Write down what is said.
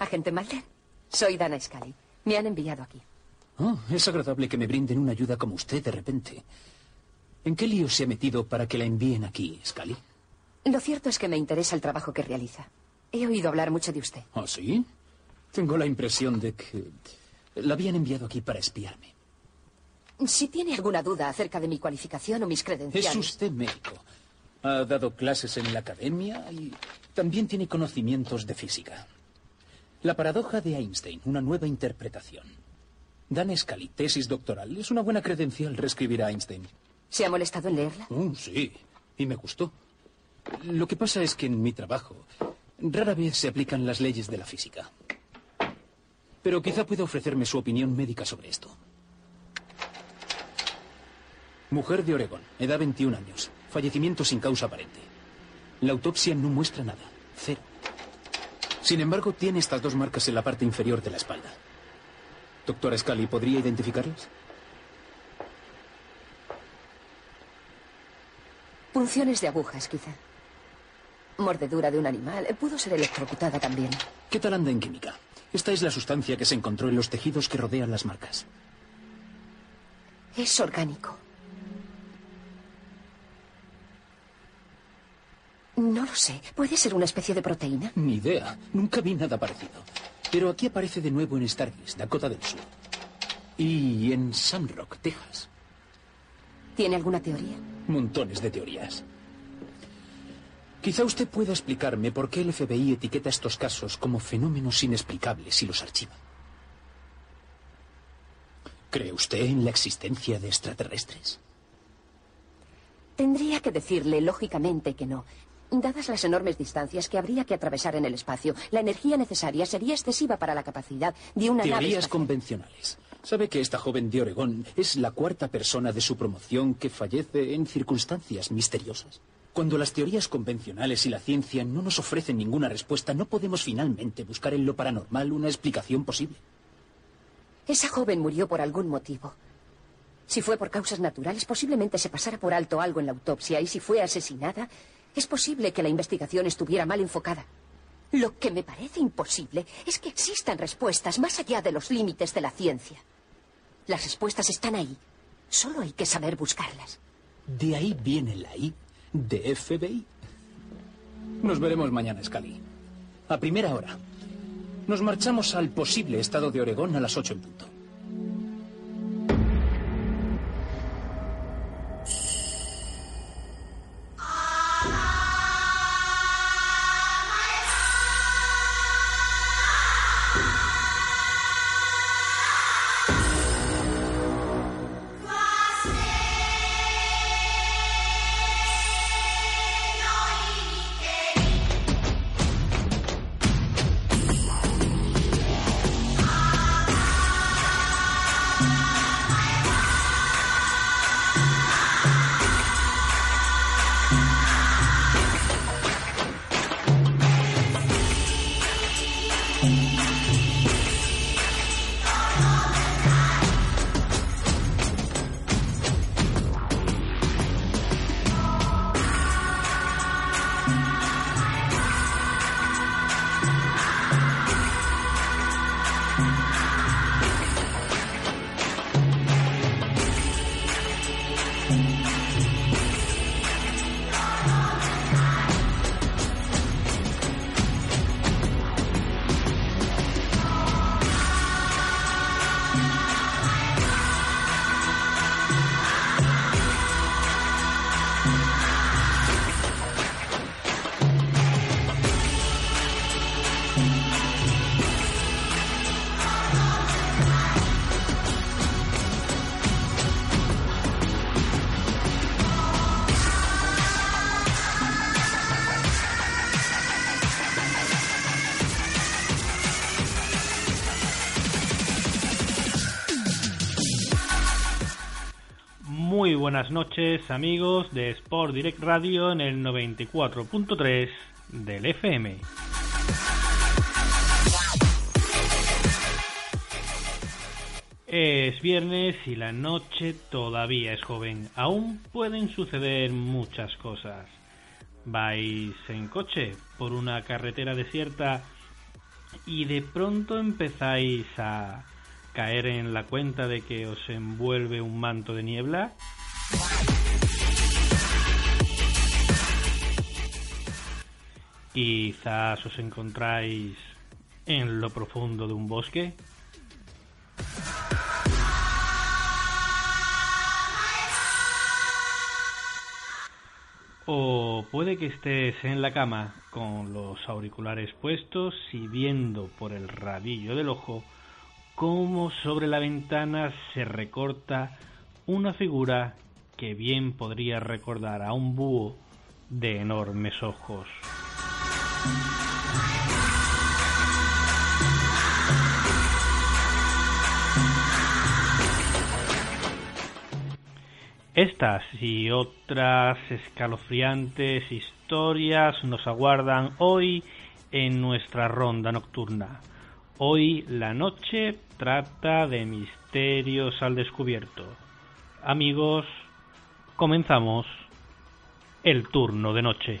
Agente Mulder, soy Dana Scully. Me han enviado aquí. Oh, es agradable que me brinden una ayuda como usted de repente. ¿En qué lío se ha metido para que la envíen aquí, Scully? Lo cierto es que me interesa el trabajo que realiza. He oído hablar mucho de usted. ¿Ah, sí? Tengo la impresión de que la habían enviado aquí para espiarme. Si tiene alguna duda acerca de mi cualificación o mis credenciales... Es usted médico. Ha dado clases en la academia y también tiene conocimientos de física. La paradoja de Einstein, una nueva interpretación. Dan Scully, tesis doctoral. Es una buena credencial reescribir a Einstein. ¿Se ha molestado en leerla? Oh, sí, y me gustó. Lo que pasa es que en mi trabajo rara vez se aplican las leyes de la física. Pero quizá pueda ofrecerme su opinión médica sobre esto. Mujer de Oregón, edad 21 años, fallecimiento sin causa aparente. La autopsia no muestra nada, cero. Sin embargo, tiene estas dos marcas en la parte inferior de la espalda. Doctora Scully, ¿podría identificarlas? Punciones de agujas, quizá. Mordedura de un animal. Pudo ser electrocutada también. ¿Qué tal anda en química? Esta es la sustancia que se encontró en los tejidos que rodean las marcas. Es orgánico. No lo sé. ¿Puede ser una especie de proteína? Ni idea. Nunca vi nada parecido. Pero aquí aparece de nuevo en Stargate, Dakota del Sur. Y en Sandrock, Texas. ¿Tiene alguna teoría? Montones de teorías. Quizá usted pueda explicarme por qué el FBI etiqueta estos casos como fenómenos inexplicables y los archiva. ¿Cree usted en la existencia de extraterrestres? Tendría que decirle lógicamente que no. Dadas las enormes distancias que habría que atravesar en el espacio, la energía necesaria sería excesiva para la capacidad de una nave Teorías espacial. convencionales. ¿Sabe que esta joven de Oregón es la cuarta persona de su promoción que fallece en circunstancias misteriosas? Cuando las teorías convencionales y la ciencia no nos ofrecen ninguna respuesta, no podemos finalmente buscar en lo paranormal una explicación posible. Esa joven murió por algún motivo. Si fue por causas naturales, posiblemente se pasara por alto algo en la autopsia. Y si fue asesinada, es posible que la investigación estuviera mal enfocada. Lo que me parece imposible es que existan respuestas más allá de los límites de la ciencia. Las respuestas están ahí. Solo hay que saber buscarlas. De ahí viene la I de FBI. Nos veremos mañana, Scully. A primera hora. Nos marchamos al posible estado de Oregón a las ocho en punto. Bye. Buenas noches amigos de Sport Direct Radio en el 94.3 del FM. Es viernes y la noche todavía es joven. Aún pueden suceder muchas cosas. Vais en coche por una carretera desierta y de pronto empezáis a caer en la cuenta de que os envuelve un manto de niebla? Quizás os encontráis en lo profundo de un bosque. O puede que estés en la cama con los auriculares puestos y viendo por el rabillo del ojo cómo sobre la ventana se recorta una figura que bien podría recordar a un búho de enormes ojos. Estas y otras escalofriantes historias nos aguardan hoy en nuestra ronda nocturna. Hoy la noche trata de misterios al descubierto. Amigos, comenzamos el turno de noche.